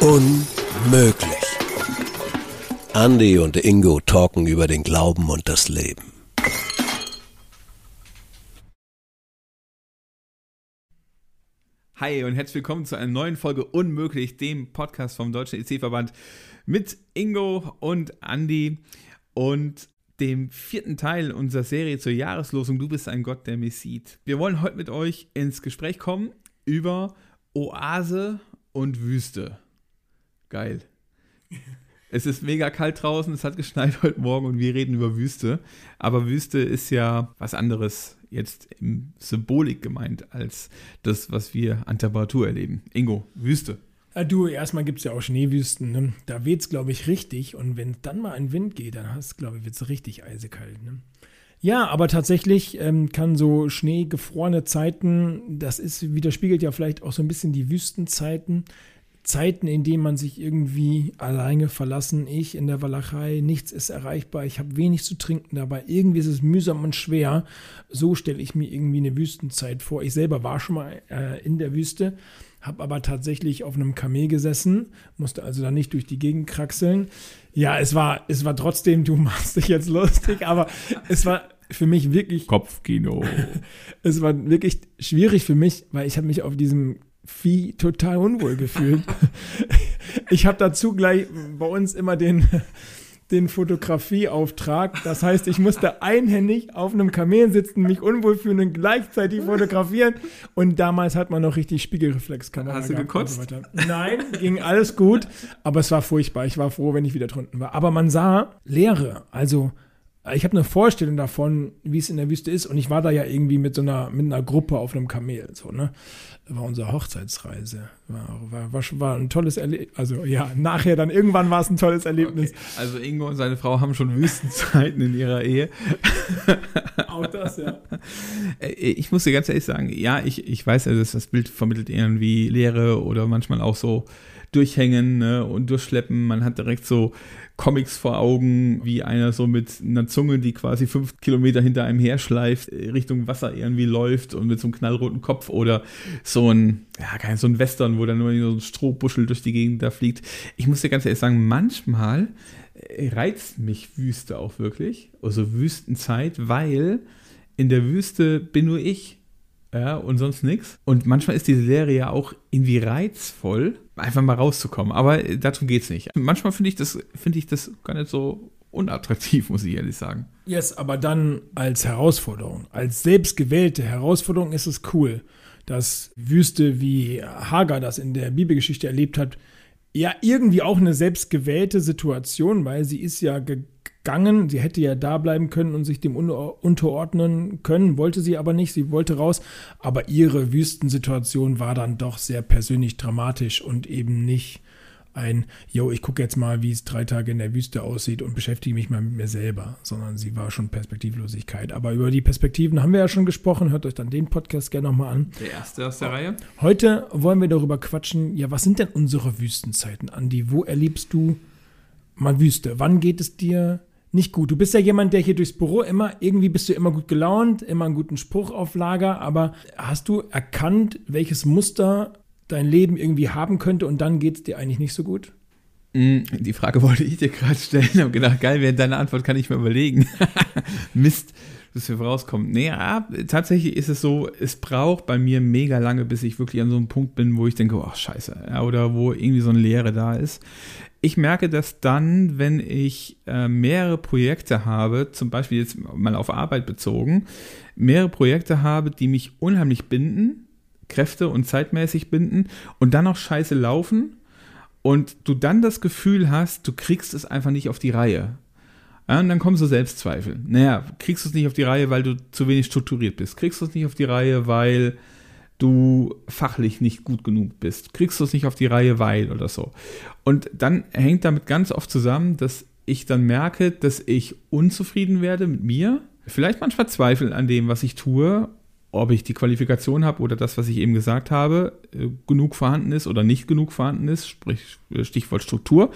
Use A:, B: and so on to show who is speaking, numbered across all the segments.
A: Unmöglich. Andy und Ingo talken über den Glauben und das Leben.
B: Hi und herzlich willkommen zu einer neuen Folge Unmöglich, dem Podcast vom Deutschen EC-Verband mit Ingo und Andy und dem vierten Teil unserer Serie zur Jahreslosung Du bist ein Gott, der mich sieht. Wir wollen heute mit euch ins Gespräch kommen über Oase und Wüste. Geil. Es ist mega kalt draußen, es hat geschneit heute Morgen und wir reden über Wüste. Aber Wüste ist ja was anderes jetzt im Symbolik gemeint als das, was wir an Temperatur erleben. Ingo, Wüste.
C: Ja, du, erstmal gibt es ja auch Schneewüsten. Ne? Da weht es, glaube ich, richtig. Und wenn dann mal ein Wind geht, dann hast glaube ich, wird es richtig eisekalt. Ne? Ja, aber tatsächlich ähm, kann so schneegefrorene Zeiten, das ist, widerspiegelt ja vielleicht auch so ein bisschen die Wüstenzeiten, Zeiten, in denen man sich irgendwie alleine verlassen, ich in der Walachei, nichts ist erreichbar, ich habe wenig zu trinken dabei, irgendwie ist es mühsam und schwer. So stelle ich mir irgendwie eine Wüstenzeit vor. Ich selber war schon mal äh, in der Wüste, habe aber tatsächlich auf einem Kamel gesessen, musste also da nicht durch die Gegend kraxeln. Ja, es war, es war trotzdem, du machst dich jetzt lustig, aber es war für mich wirklich
B: Kopfkino.
C: es war wirklich schwierig für mich, weil ich habe mich auf diesem Vieh total unwohl gefühlt. ich habe dazu gleich bei uns immer den, den Fotografieauftrag. Das heißt, ich musste einhändig auf einem Kamel sitzen, mich unwohl fühlen und gleichzeitig fotografieren. Und damals hat man noch richtig Spiegelreflexkamera.
B: Hast du gekotzt?
C: So Nein, ging alles gut, aber es war furchtbar. Ich war froh, wenn ich wieder drunten war. Aber man sah Leere, also ich habe eine Vorstellung davon, wie es in der Wüste ist. Und ich war da ja irgendwie mit so einer, mit einer Gruppe auf einem Kamel. So, ne? war unsere Hochzeitsreise. War, war, war, war ein tolles Erlebnis. Also ja, nachher dann irgendwann war es ein tolles Erlebnis. Okay.
B: Also Ingo und seine Frau haben schon Wüstenzeiten in ihrer Ehe.
C: Auch das, ja.
B: Äh, ich muss dir ganz ehrlich sagen, ja, ich, ich weiß, also das Bild vermittelt irgendwie Leere oder manchmal auch so durchhängen ne, und durchschleppen. Man hat direkt so Comics vor Augen, wie einer so mit einer Zunge, die quasi fünf Kilometer hinter einem herschleift, Richtung Wasser irgendwie läuft und mit so einem knallroten Kopf oder so ein, ja, kein so ein Western, wo dann nur so ein Strohbuschel durch die Gegend da fliegt. Ich muss dir ganz ehrlich sagen, manchmal reizt mich Wüste auch wirklich, also Wüstenzeit, weil in der Wüste bin nur ich ja, und sonst nichts. Und manchmal ist diese Serie ja auch irgendwie reizvoll, einfach mal rauszukommen. Aber darum geht es nicht. Manchmal finde ich, das, ich das gar nicht so unattraktiv, muss ich ehrlich sagen.
C: Yes, aber dann als Herausforderung, als selbstgewählte Herausforderung ist es cool, dass Wüste wie Hagar das in der Bibelgeschichte erlebt hat, ja irgendwie auch eine selbstgewählte Situation, weil sie ist ja gegangen. Sie hätte ja da bleiben können und sich dem unterordnen können, wollte sie aber nicht. Sie wollte raus. Aber ihre Wüstensituation war dann doch sehr persönlich dramatisch und eben nicht ein, yo, ich gucke jetzt mal, wie es drei Tage in der Wüste aussieht und beschäftige mich mal mit mir selber, sondern sie war schon Perspektivlosigkeit. Aber über die Perspektiven haben wir ja schon gesprochen. Hört euch dann den Podcast gerne nochmal an.
B: Der erste aus der Reihe.
C: Heute wollen wir darüber quatschen, ja, was sind denn unsere Wüstenzeiten, Andi? Wo erlebst du mal Wüste? Wann geht es dir nicht gut. Du bist ja jemand, der hier durchs Büro immer, irgendwie bist du immer gut gelaunt, immer einen guten Spruch auf Lager, aber hast du erkannt, welches Muster dein Leben irgendwie haben könnte und dann geht es dir eigentlich nicht so gut?
B: Mm, die Frage wollte ich dir gerade stellen, habe gedacht, geil, während deine Antwort kann ich mir überlegen. Mist, dass wir rauskommen. Nee, ja, tatsächlich ist es so, es braucht bei mir mega lange, bis ich wirklich an so einem Punkt bin, wo ich denke, oh scheiße, oder wo irgendwie so eine Leere da ist ich merke das dann, wenn ich äh, mehrere Projekte habe, zum Beispiel jetzt mal auf Arbeit bezogen, mehrere Projekte habe, die mich unheimlich binden, Kräfte und zeitmäßig binden und dann auch scheiße laufen und du dann das Gefühl hast, du kriegst es einfach nicht auf die Reihe. Ja, und dann kommen so Selbstzweifel. Naja, kriegst du es nicht auf die Reihe, weil du zu wenig strukturiert bist. Kriegst du es nicht auf die Reihe, weil du fachlich nicht gut genug bist. Kriegst du es nicht auf die Reihe, weil oder so. Und dann hängt damit ganz oft zusammen, dass ich dann merke, dass ich unzufrieden werde mit mir, vielleicht manchmal Zweifel an dem, was ich tue, ob ich die Qualifikation habe oder das, was ich eben gesagt habe, äh, genug vorhanden ist oder nicht genug vorhanden ist, sprich Stichwort Struktur.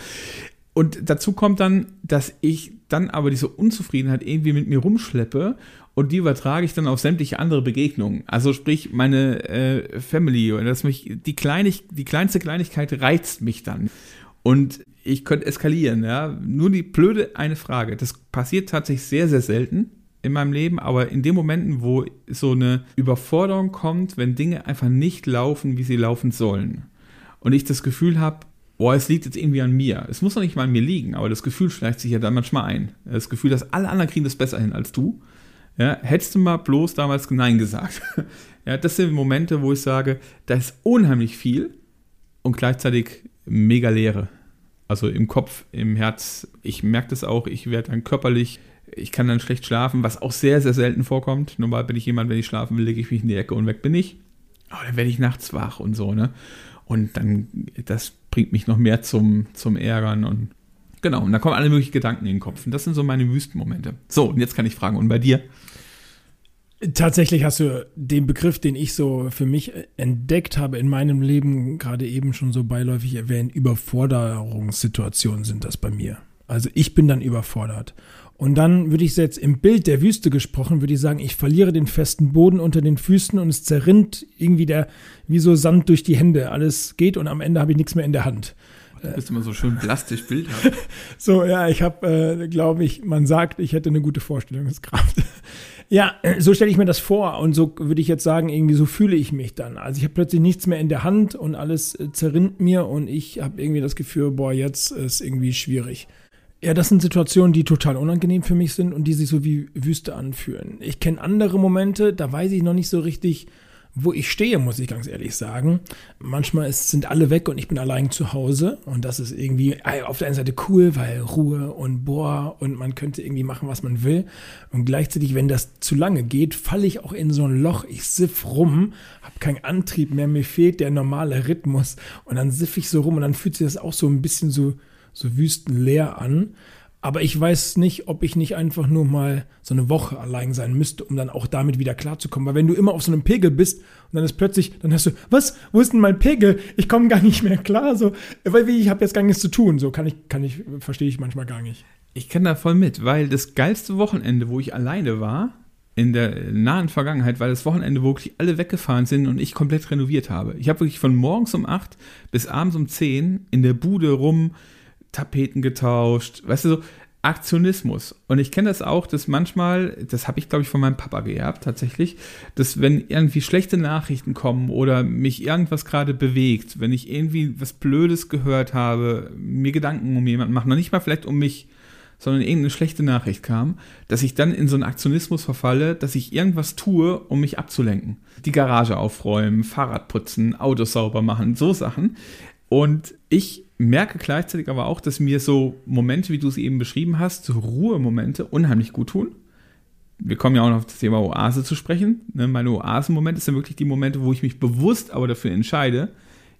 B: Und dazu kommt dann, dass ich dann aber diese Unzufriedenheit irgendwie mit mir rumschleppe und die übertrage ich dann auf sämtliche andere Begegnungen. Also sprich, meine äh, Family, oder dass mich die, Kleinig die kleinste Kleinigkeit reizt mich dann. Und ich könnte eskalieren, ja. Nur die blöde eine Frage. Das passiert tatsächlich sehr, sehr selten in meinem Leben, aber in den Momenten, wo so eine Überforderung kommt, wenn Dinge einfach nicht laufen, wie sie laufen sollen. Und ich das Gefühl habe, boah, es liegt jetzt irgendwie an mir. Es muss doch nicht mal an mir liegen, aber das Gefühl schleicht sich ja dann manchmal ein. Das Gefühl, dass alle anderen kriegen das besser hin als du. Ja, hättest du mal bloß damals Nein gesagt. ja, das sind Momente, wo ich sage, da ist unheimlich viel und gleichzeitig mega Leere. Also im Kopf, im Herz. Ich merke das auch, ich werde dann körperlich, ich kann dann schlecht schlafen, was auch sehr, sehr selten vorkommt. Normal bin ich jemand, wenn ich schlafen will, lege ich mich in die Ecke und weg bin ich. Aber dann werde ich nachts wach und so, ne? Und dann, das bringt mich noch mehr zum, zum Ärgern und genau, und da kommen alle möglichen Gedanken in den Kopf. Und das sind so meine Wüstenmomente. So, und jetzt kann ich fragen, und bei dir?
C: Tatsächlich hast du den Begriff, den ich so für mich entdeckt habe in meinem Leben, gerade eben schon so beiläufig erwähnt, Überforderungssituationen sind das bei mir. Also ich bin dann überfordert. Und dann würde ich jetzt im Bild der Wüste gesprochen, würde ich sagen, ich verliere den festen Boden unter den Füßen und es zerrinnt irgendwie der, wie so Sand durch die Hände. Alles geht und am Ende habe ich nichts mehr in der Hand.
B: Du bist immer so schön plastisch bildhaft.
C: so, ja, ich habe, äh, glaube ich, man sagt, ich hätte eine gute Vorstellungskraft. Ja, so stelle ich mir das vor und so würde ich jetzt sagen, irgendwie so fühle ich mich dann. Also ich habe plötzlich nichts mehr in der Hand und alles äh, zerrinnt mir und ich habe irgendwie das Gefühl, boah, jetzt ist irgendwie schwierig. Ja, das sind Situationen, die total unangenehm für mich sind und die sich so wie Wüste anfühlen. Ich kenne andere Momente, da weiß ich noch nicht so richtig, wo ich stehe, muss ich ganz ehrlich sagen. Manchmal ist, sind alle weg und ich bin allein zu Hause und das ist irgendwie auf der einen Seite cool, weil Ruhe und boah und man könnte irgendwie machen, was man will. Und gleichzeitig, wenn das zu lange geht, falle ich auch in so ein Loch. Ich siff rum, habe keinen Antrieb mehr, mir fehlt der normale Rhythmus und dann siff ich so rum und dann fühlt sich das auch so ein bisschen so, so wüstenleer an. Aber ich weiß nicht, ob ich nicht einfach nur mal so eine Woche allein sein müsste, um dann auch damit wieder klarzukommen. Weil wenn du immer auf so einem Pegel bist und dann ist plötzlich, dann hast du, was, wo ist denn mein Pegel? Ich komme gar nicht mehr klar. So, weil ich habe jetzt gar nichts zu tun. So kann ich, kann ich, verstehe ich manchmal gar nicht.
B: Ich kann da voll mit, weil das geilste Wochenende, wo ich alleine war, in der nahen Vergangenheit, weil das Wochenende, wo wirklich alle weggefahren sind und ich komplett renoviert habe. Ich habe wirklich von morgens um 8 bis abends um 10 in der Bude rum Tapeten getauscht, weißt du, so Aktionismus. Und ich kenne das auch, dass manchmal, das habe ich glaube ich von meinem Papa geerbt tatsächlich, dass wenn irgendwie schlechte Nachrichten kommen oder mich irgendwas gerade bewegt, wenn ich irgendwie was Blödes gehört habe, mir Gedanken um jemanden machen, noch nicht mal vielleicht um mich, sondern irgendeine schlechte Nachricht kam, dass ich dann in so einen Aktionismus verfalle, dass ich irgendwas tue, um mich abzulenken. Die Garage aufräumen, Fahrrad putzen, Autos sauber machen, so Sachen. Und ich merke gleichzeitig aber auch, dass mir so Momente, wie du sie eben beschrieben hast, so Ruhemomente unheimlich gut tun. Wir kommen ja auch noch auf das Thema Oase zu sprechen. Ne, meine Oasenmomente sind wirklich die Momente, wo ich mich bewusst aber dafür entscheide,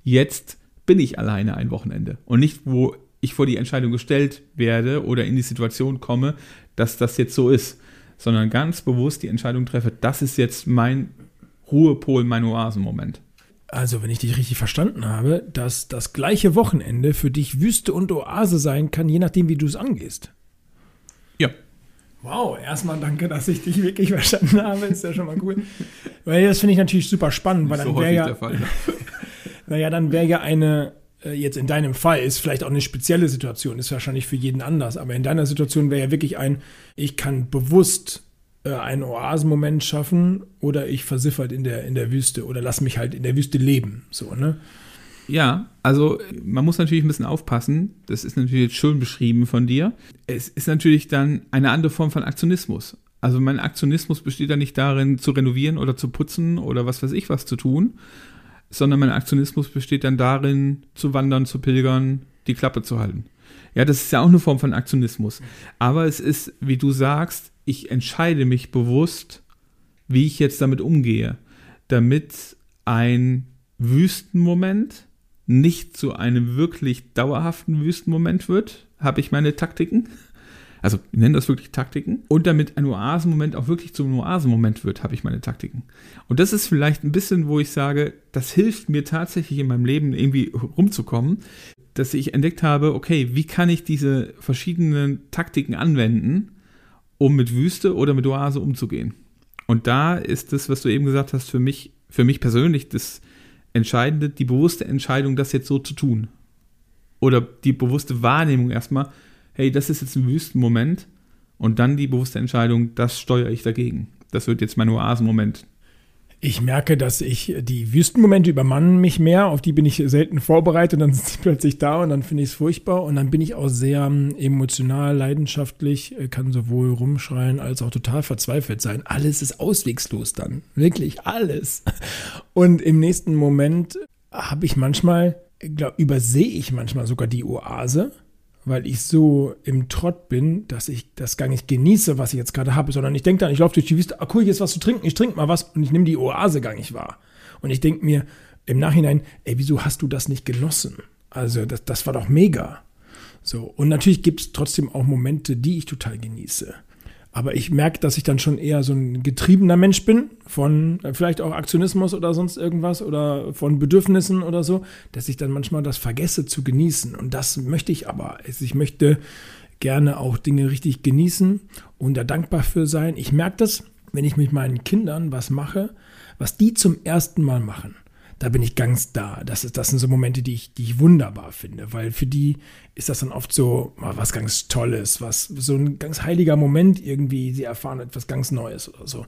B: jetzt bin ich alleine ein Wochenende. Und nicht, wo ich vor die Entscheidung gestellt werde oder in die Situation komme, dass das jetzt so ist, sondern ganz bewusst die Entscheidung treffe, das ist jetzt mein Ruhepol, mein Oasenmoment.
C: Also, wenn ich dich richtig verstanden habe, dass das gleiche Wochenende für dich Wüste und Oase sein kann, je nachdem, wie du es angehst.
B: Ja.
C: Wow, erstmal danke, dass ich dich wirklich verstanden habe. Ist ja schon mal cool. Weil das finde ich natürlich super spannend, weil dann so wäre ja. Der Fall. naja, dann wäre ja eine, äh, jetzt in deinem Fall, ist vielleicht auch eine spezielle Situation, ist wahrscheinlich für jeden anders, aber in deiner Situation wäre ja wirklich ein, ich kann bewusst äh, einen Oasenmoment schaffen oder ich versiff halt in der, in der Wüste oder lass mich halt in der Wüste leben. So, ne?
B: Ja, also man muss natürlich ein bisschen aufpassen. Das ist natürlich jetzt schön beschrieben von dir. Es ist natürlich dann eine andere Form von Aktionismus. Also mein Aktionismus besteht ja nicht darin, zu renovieren oder zu putzen oder was weiß ich was zu tun, sondern mein Aktionismus besteht dann darin, zu wandern, zu pilgern, die Klappe zu halten. Ja, das ist ja auch eine Form von Aktionismus. Aber es ist, wie du sagst, ich entscheide mich bewusst, wie ich jetzt damit umgehe, damit ein Wüstenmoment nicht zu einem wirklich dauerhaften Wüstenmoment wird, habe ich meine Taktiken. Also, ich nenne das wirklich Taktiken. Und damit ein Oasenmoment auch wirklich zum Oasenmoment wird, habe ich meine Taktiken. Und das ist vielleicht ein bisschen, wo ich sage, das hilft mir tatsächlich in meinem Leben irgendwie rumzukommen, dass ich entdeckt habe, okay, wie kann ich diese verschiedenen Taktiken anwenden, um mit Wüste oder mit Oase umzugehen. Und da ist das, was du eben gesagt hast, für mich, für mich persönlich das Entscheidende, die bewusste Entscheidung, das jetzt so zu tun. Oder die bewusste Wahrnehmung erstmal, hey, das ist jetzt ein Wüstenmoment. Und dann die bewusste Entscheidung, das steuere ich dagegen. Das wird jetzt mein Oasenmoment.
C: Ich merke, dass ich die Wüstenmomente übermannen mich mehr, auf die bin ich selten vorbereitet. Und dann sind sie plötzlich da und dann finde ich es furchtbar. Und dann bin ich auch sehr ähm, emotional, leidenschaftlich, äh, kann sowohl rumschreien als auch total verzweifelt sein. Alles ist auswegslos dann, wirklich alles. Und im nächsten Moment habe ich manchmal, glaub, übersehe ich manchmal sogar die Oase weil ich so im Trott bin, dass ich das gar nicht genieße, was ich jetzt gerade habe, sondern ich denke dann, ich laufe durch die Wüste, ah cool, hier ist was zu trinken, ich trinke mal was und ich nehme die Oase gar nicht wahr. Und ich denke mir im Nachhinein, ey, wieso hast du das nicht genossen? Also das, das war doch mega. So, und natürlich gibt es trotzdem auch Momente, die ich total genieße. Aber ich merke, dass ich dann schon eher so ein getriebener Mensch bin, von äh, vielleicht auch Aktionismus oder sonst irgendwas oder von Bedürfnissen oder so, dass ich dann manchmal das vergesse zu genießen. Und das möchte ich aber. Also ich möchte gerne auch Dinge richtig genießen und da dankbar für sein. Ich merke das, wenn ich mit meinen Kindern was mache, was die zum ersten Mal machen da bin ich ganz da. Das, ist, das sind so Momente, die ich, die ich wunderbar finde, weil für die ist das dann oft so was ganz Tolles, was so ein ganz heiliger Moment irgendwie, sie erfahren etwas ganz Neues oder so.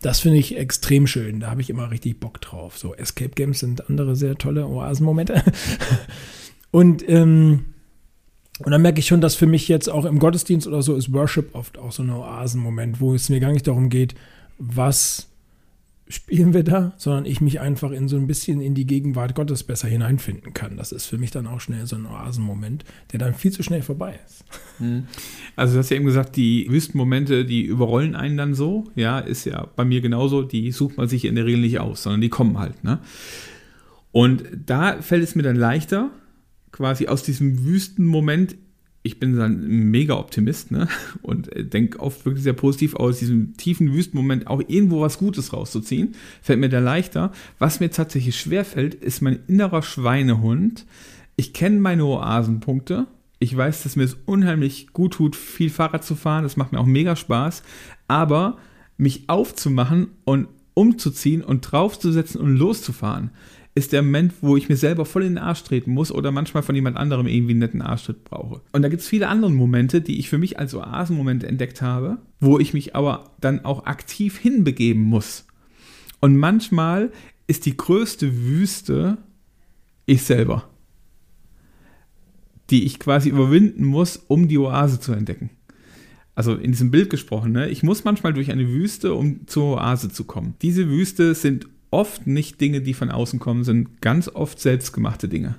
C: Das finde ich extrem schön. Da habe ich immer richtig Bock drauf. So Escape Games sind andere sehr tolle Oasenmomente. Und ähm, und dann merke ich schon, dass für mich jetzt auch im Gottesdienst oder so ist Worship oft auch so ein Oasenmoment, wo es mir gar nicht darum geht, was spielen wir da, sondern ich mich einfach in so ein bisschen in die Gegenwart Gottes besser hineinfinden kann. Das ist für mich dann auch schnell so ein Oasenmoment, der dann viel zu schnell vorbei ist.
B: Hm. Also du hast ja eben gesagt, die Wüstenmomente, die überrollen einen dann so. Ja, ist ja bei mir genauso. Die sucht man sich in der Regel nicht aus, sondern die kommen halt. Ne? Und da fällt es mir dann leichter, quasi aus diesem Wüstenmoment ich bin dann mega Optimist ne? und denke oft wirklich sehr positiv aus diesem tiefen Wüstenmoment auch irgendwo was Gutes rauszuziehen. Fällt mir da leichter. Was mir tatsächlich schwer fällt, ist mein innerer Schweinehund. Ich kenne meine Oasenpunkte. Ich weiß, dass mir es unheimlich gut tut, viel Fahrrad zu fahren. Das macht mir auch mega Spaß. Aber mich aufzumachen und umzuziehen und draufzusetzen und loszufahren, ist der Moment, wo ich mir selber voll in den Arsch treten muss oder manchmal von jemand anderem irgendwie einen netten Arschtritt brauche. Und da gibt es viele andere Momente, die ich für mich als Oasenmomente entdeckt habe, wo ich mich aber dann auch aktiv hinbegeben muss. Und manchmal ist die größte Wüste ich selber, die ich quasi überwinden muss, um die Oase zu entdecken also in diesem Bild gesprochen, ne? ich muss manchmal durch eine Wüste, um zur Oase zu kommen. Diese Wüste sind oft nicht Dinge, die von außen kommen, sind ganz oft selbstgemachte Dinge.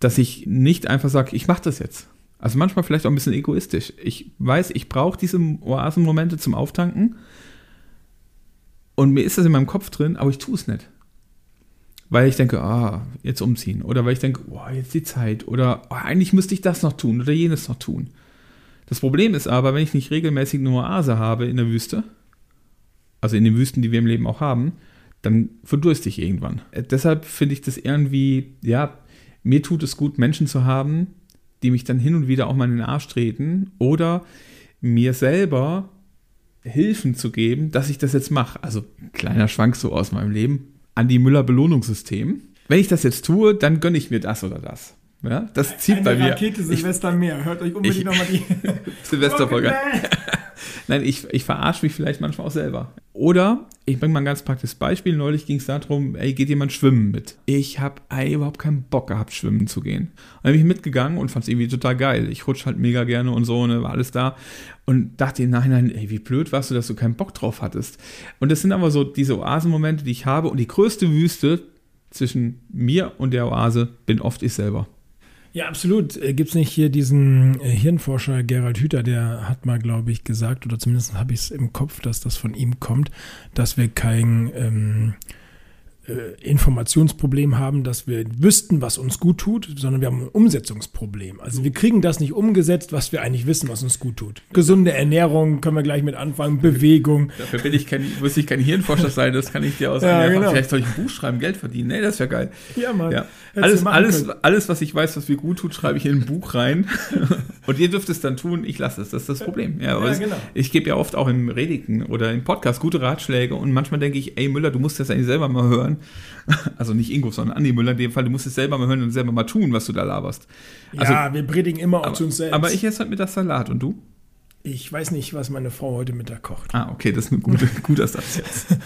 B: Dass ich nicht einfach sage, ich mache das jetzt. Also manchmal vielleicht auch ein bisschen egoistisch. Ich weiß, ich brauche diese Oasenmomente zum Auftanken. Und mir ist das in meinem Kopf drin, aber ich tue es nicht. Weil ich denke, ah, jetzt umziehen. Oder weil ich denke, oh, jetzt die Zeit. Oder oh, eigentlich müsste ich das noch tun oder jenes noch tun. Das Problem ist aber, wenn ich nicht regelmäßig eine Oase habe in der Wüste, also in den Wüsten, die wir im Leben auch haben, dann verdurste ich irgendwann. Äh, deshalb finde ich das irgendwie, ja, mir tut es gut, Menschen zu haben, die mich dann hin und wieder auch mal in den Arsch treten oder mir selber Hilfen zu geben, dass ich das jetzt mache. Also kleiner Schwank so aus meinem Leben. an die Müller Belohnungssystem. Wenn ich das jetzt tue, dann gönne ich mir das oder das. Ja, das zieht
C: Eine
B: bei mir.
C: Rakete Silvester mehr. Hört euch unbedingt nochmal die
B: Silvesterfolge. Nein, ich, ich verarsche mich vielleicht manchmal auch selber. Oder, ich bringe mal ein ganz praktisches Beispiel. Neulich ging es darum, ey, geht jemand schwimmen mit? Ich habe überhaupt keinen Bock gehabt, schwimmen zu gehen. Und dann bin ich mitgegangen und fand es irgendwie total geil. Ich rutsche halt mega gerne und so, ne, war alles da. Und dachte im Nachhinein, ey, wie blöd warst du, dass du keinen Bock drauf hattest. Und das sind aber so diese Oasenmomente, die ich habe. Und die größte Wüste zwischen mir und der Oase bin oft ich selber.
C: Ja, absolut. Äh, Gibt es nicht hier diesen äh, Hirnforscher Gerald Hüther, der hat mal, glaube ich, gesagt, oder zumindest habe ich es im Kopf, dass das von ihm kommt, dass wir kein ähm, äh, Informationsproblem haben, dass wir wüssten, was uns gut tut, sondern wir haben ein Umsetzungsproblem. Also wir kriegen das nicht umgesetzt, was wir eigentlich wissen, was uns gut tut. Gesunde Ernährung können wir gleich mit anfangen, Bewegung.
B: Dafür bin ich kein, muss ich kein Hirnforscher sein, das kann ich dir aus
C: ja, genau.
B: Vielleicht soll ich ein Buch schreiben, Geld verdienen. Nee, das wäre geil.
C: Ja, Mann. Ja.
B: Alles, alles, alles, was ich weiß, was mir gut tut, schreibe ich in ein Buch rein. Und ihr dürft es dann tun, ich lasse es. Das ist das Problem. Ja,
C: Ja, genau.
B: Ich gebe ja oft auch im Redigen oder im Podcast gute Ratschläge und manchmal denke ich, ey Müller, du musst das eigentlich selber mal hören. Also nicht Ingo, sondern Andi Müller in dem Fall, du musst es selber mal hören und selber mal tun, was du da laberst. Also,
C: ja, wir predigen immer auch
B: aber,
C: zu uns selbst.
B: aber ich esse heute Mittag Salat und du?
C: ich weiß nicht, was meine Frau heute Mittag kocht.
B: Ah, okay, das ist ein guter, guter Satz jetzt.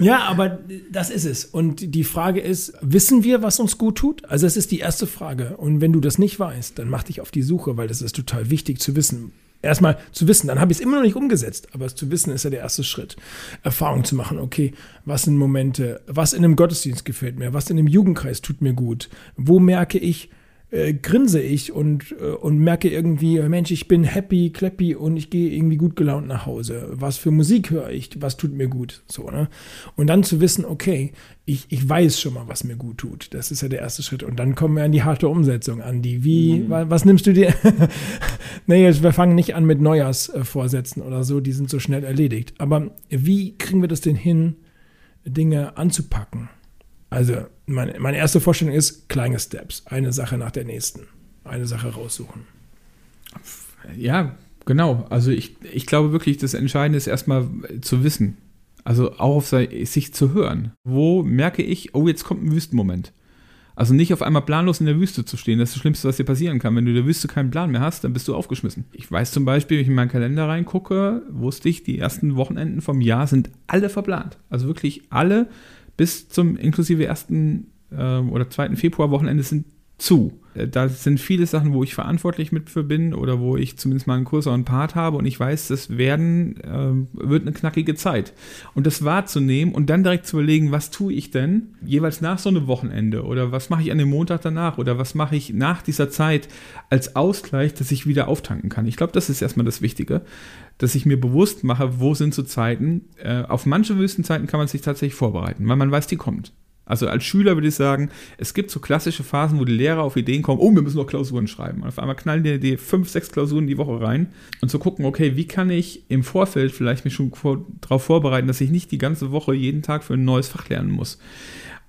C: Ja, aber das ist es. Und die Frage ist, wissen wir, was uns gut tut? Also es ist die erste Frage. Und wenn du das nicht weißt, dann mach dich auf die Suche, weil das ist total wichtig zu wissen. Erstmal zu wissen, dann habe ich es immer noch nicht umgesetzt, aber es zu wissen ist ja der erste Schritt. Erfahrung zu machen, okay, was sind Momente, was in einem Gottesdienst gefällt mir, was in einem Jugendkreis tut mir gut, wo merke ich, äh, grinse ich und, äh, und merke irgendwie, Mensch, ich bin happy, clappy und ich gehe irgendwie gut gelaunt nach Hause. Was für Musik höre ich? Was tut mir gut? So, ne? Und dann zu wissen, okay, ich, ich weiß schon mal, was mir gut tut. Das ist ja der erste Schritt. Und dann kommen wir an die harte Umsetzung an. Die, wie, wa- was nimmst du dir? nee, jetzt, wir fangen nicht an mit Neujahrsvorsätzen oder so, die sind so schnell erledigt. Aber wie kriegen wir das denn hin, Dinge anzupacken? Also, meine, meine erste Vorstellung ist kleine Steps. Eine Sache nach der nächsten. Eine Sache raussuchen.
B: Ja, genau. Also ich, ich glaube wirklich, das Entscheidende ist erstmal zu wissen. Also auch auf sich zu hören. Wo merke ich, oh, jetzt kommt ein Wüstenmoment. Also nicht auf einmal planlos in der Wüste zu stehen. Das ist das Schlimmste, was dir passieren kann. Wenn du in der Wüste keinen Plan mehr hast, dann bist du aufgeschmissen. Ich weiß zum Beispiel, wenn ich in meinen Kalender reingucke, wusste ich, die ersten Wochenenden vom Jahr sind alle verplant. Also wirklich alle bis zum inklusive ersten ähm, oder zweiten Februar-Wochenende sind zu. Äh, Da sind viele Sachen, wo ich verantwortlich mit für bin oder wo ich zumindest mal einen größeren Part habe und ich weiß, das werden, ähm, wird eine knackige Zeit. Und das wahrzunehmen und dann direkt zu überlegen, was tue ich denn jeweils nach so einem Wochenende oder was mache ich an dem Montag danach oder was mache ich nach dieser Zeit als Ausgleich, dass ich wieder auftanken kann. Ich glaube, das ist erstmal das Wichtige, dass ich mir bewusst mache, wo sind so Zeiten. Äh, auf manche Wüstenzeiten kann man sich tatsächlich vorbereiten, weil man weiß, die kommt. Also als Schüler würde ich sagen, es gibt so klassische Phasen, wo die Lehrer auf Ideen kommen, oh, wir müssen noch Klausuren schreiben. Und auf einmal knallen dir die fünf, sechs Klausuren die Woche rein und zu gucken, okay, wie kann ich im Vorfeld vielleicht mich schon vor, darauf vorbereiten, dass ich nicht die ganze Woche jeden Tag für ein neues Fach lernen muss.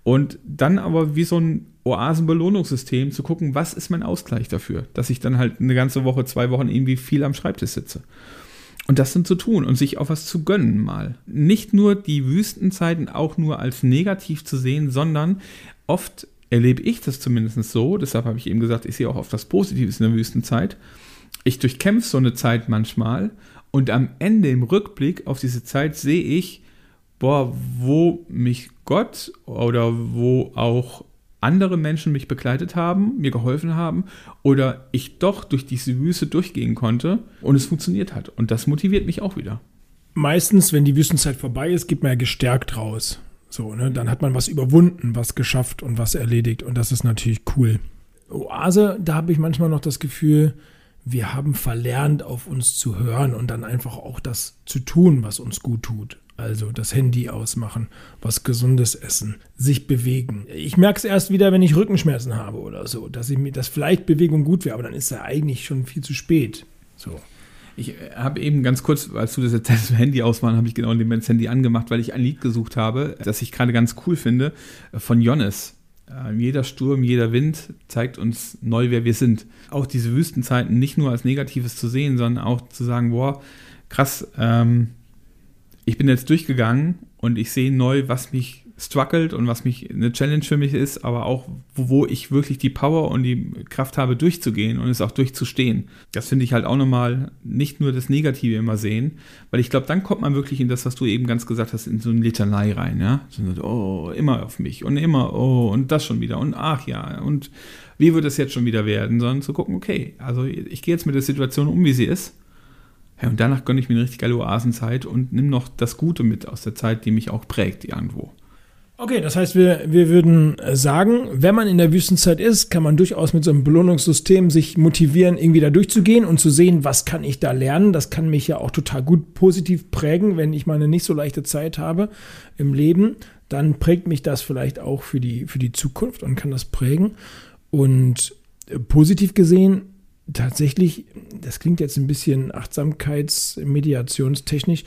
B: Und dann aber wie so ein Oasenbelohnungssystem zu gucken, was ist mein Ausgleich dafür, dass ich dann halt eine ganze Woche, zwei Wochen irgendwie viel am Schreibtisch sitze. Und das dann zu tun und sich auch was zu gönnen mal. Nicht nur die Wüstenzeiten auch nur als negativ zu sehen, sondern oft erlebe ich das zumindest so, deshalb habe ich eben gesagt, ich sehe auch oft das Positives in der Wüstenzeit. Ich durchkämpfe so eine Zeit manchmal und am Ende im Rückblick auf diese Zeit sehe ich, boah, wo mich Gott oder wo auch andere Menschen mich begleitet haben, mir geholfen haben oder ich doch durch diese Wüste durchgehen konnte und es funktioniert hat. Und das motiviert mich auch wieder.
C: Meistens, wenn die Wüstenzeit vorbei ist, geht man ja gestärkt raus. So, ne? Dann hat man was überwunden, was geschafft und was erledigt. Und das ist natürlich cool. Oase, da habe ich manchmal noch das Gefühl, wir haben verlernt, auf uns zu hören und dann einfach auch das zu tun, was uns gut tut. Also das Handy ausmachen, was Gesundes essen, sich bewegen. Ich merke es erst wieder, wenn ich Rückenschmerzen habe oder so, dass ich mir, dass vielleicht Bewegung gut wäre, aber dann ist ja eigentlich schon viel zu spät. So.
B: Ich habe eben ganz kurz, als du das hast, Handy ausmachen, habe ich genau in dem Moment das Handy angemacht, weil ich ein Lied gesucht habe, das ich gerade ganz cool finde, von Jonas. Äh, Jeder Sturm, jeder Wind zeigt uns neu, wer wir sind. Auch diese Wüstenzeiten nicht nur als Negatives zu sehen, sondern auch zu sagen, boah, krass, ähm, ich bin jetzt durchgegangen und ich sehe neu, was mich struggelt und was mich eine Challenge für mich ist, aber auch, wo, ich wirklich die Power und die Kraft habe, durchzugehen und es auch durchzustehen. Das finde ich halt auch nochmal nicht nur das Negative immer sehen, weil ich glaube, dann kommt man wirklich in das, was du eben ganz gesagt hast, in so eine Litanei rein, ja. So, oh, immer auf mich und immer, oh, und das schon wieder und ach ja, und wie wird es jetzt schon wieder werden, sondern zu gucken, okay, also ich gehe jetzt mit der Situation um, wie sie ist. Ja, und danach gönne ich mir eine richtig geile Oasenzeit und nimm noch das Gute mit aus der Zeit, die mich auch prägt irgendwo.
C: Okay, das heißt, wir, wir würden sagen, wenn man in der Wüstenzeit ist, kann man durchaus mit so einem Belohnungssystem sich motivieren, irgendwie da durchzugehen und zu sehen, was kann ich da lernen. Das kann mich ja auch total gut positiv prägen, wenn ich mal eine nicht so leichte Zeit habe im Leben. Dann prägt mich das vielleicht auch für die, für die Zukunft und kann das prägen. Und positiv gesehen, tatsächlich, das klingt jetzt ein bisschen achtsamkeits-mediationstechnisch,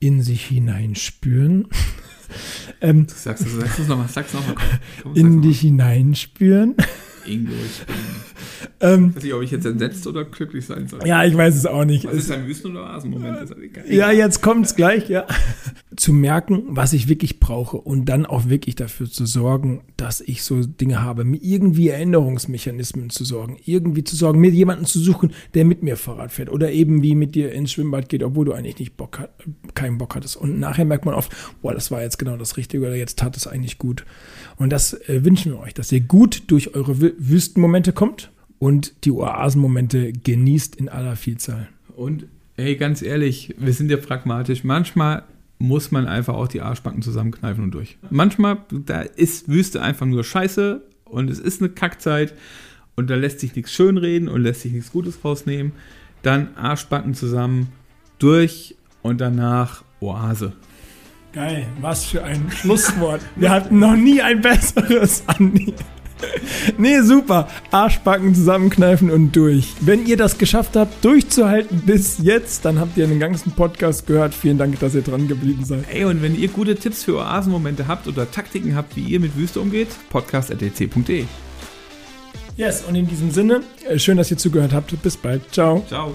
C: in sich hineinspüren. ähm,
B: Sagst du, sagst du nochmal, sag's nochmal.
C: in dich hineinspüren.
B: Ingo, ich.
C: Ähm,
B: weiß nicht, ob ich jetzt entsetzt oder glücklich sein soll.
C: ja, ich weiß es auch nicht.
B: Was
C: Es-
B: ist ein Wüsten- oder egal.
C: Ja, jetzt kommt's gleich, ja. Zu merken, was ich wirklich brauche und dann auch wirklich dafür zu sorgen, dass ich so Dinge habe, mir irgendwie Erinnerungsmechanismen zu sorgen, irgendwie zu sorgen, mir jemanden zu suchen, der mit mir Fahrrad fährt oder eben wie mit dir ins Schwimmbad geht, obwohl du eigentlich nicht Bock keinen Bock hattest. Und nachher merkt man oft, boah, das war jetzt genau das Richtige oder jetzt tat es eigentlich gut. Und das äh, wünschen wir euch, dass ihr gut durch eure Wü- Wüstenmomente kommt und die Oasenmomente genießt in aller Vielzahl.
B: Und ey, ganz ehrlich, wir sind ja pragmatisch. Manchmal muss man einfach auch die Arschbacken zusammenkneifen und durch. Manchmal, da ist Wüste einfach nur Scheiße und es ist eine Kackzeit und da lässt sich nichts schönreden und lässt sich nichts Gutes rausnehmen. Dann Arschbacken zusammen, durch und danach Oase.
C: Geil, was für ein Schlusswort. Wir hatten noch nie ein besseres, Andi. Nee, super. Arschbacken zusammenkneifen und durch. Wenn ihr das geschafft habt, durchzuhalten bis jetzt, dann habt ihr den ganzen Podcast gehört. Vielen Dank, dass ihr dran geblieben seid.
B: Ey, und wenn ihr gute Tipps für Oasenmomente habt oder Taktiken habt, wie ihr mit Wüste umgeht, podcast.dc.de.
C: Yes, und in diesem Sinne, äh, schön, dass ihr zugehört habt. Bis bald. Ciao.
B: Ciao.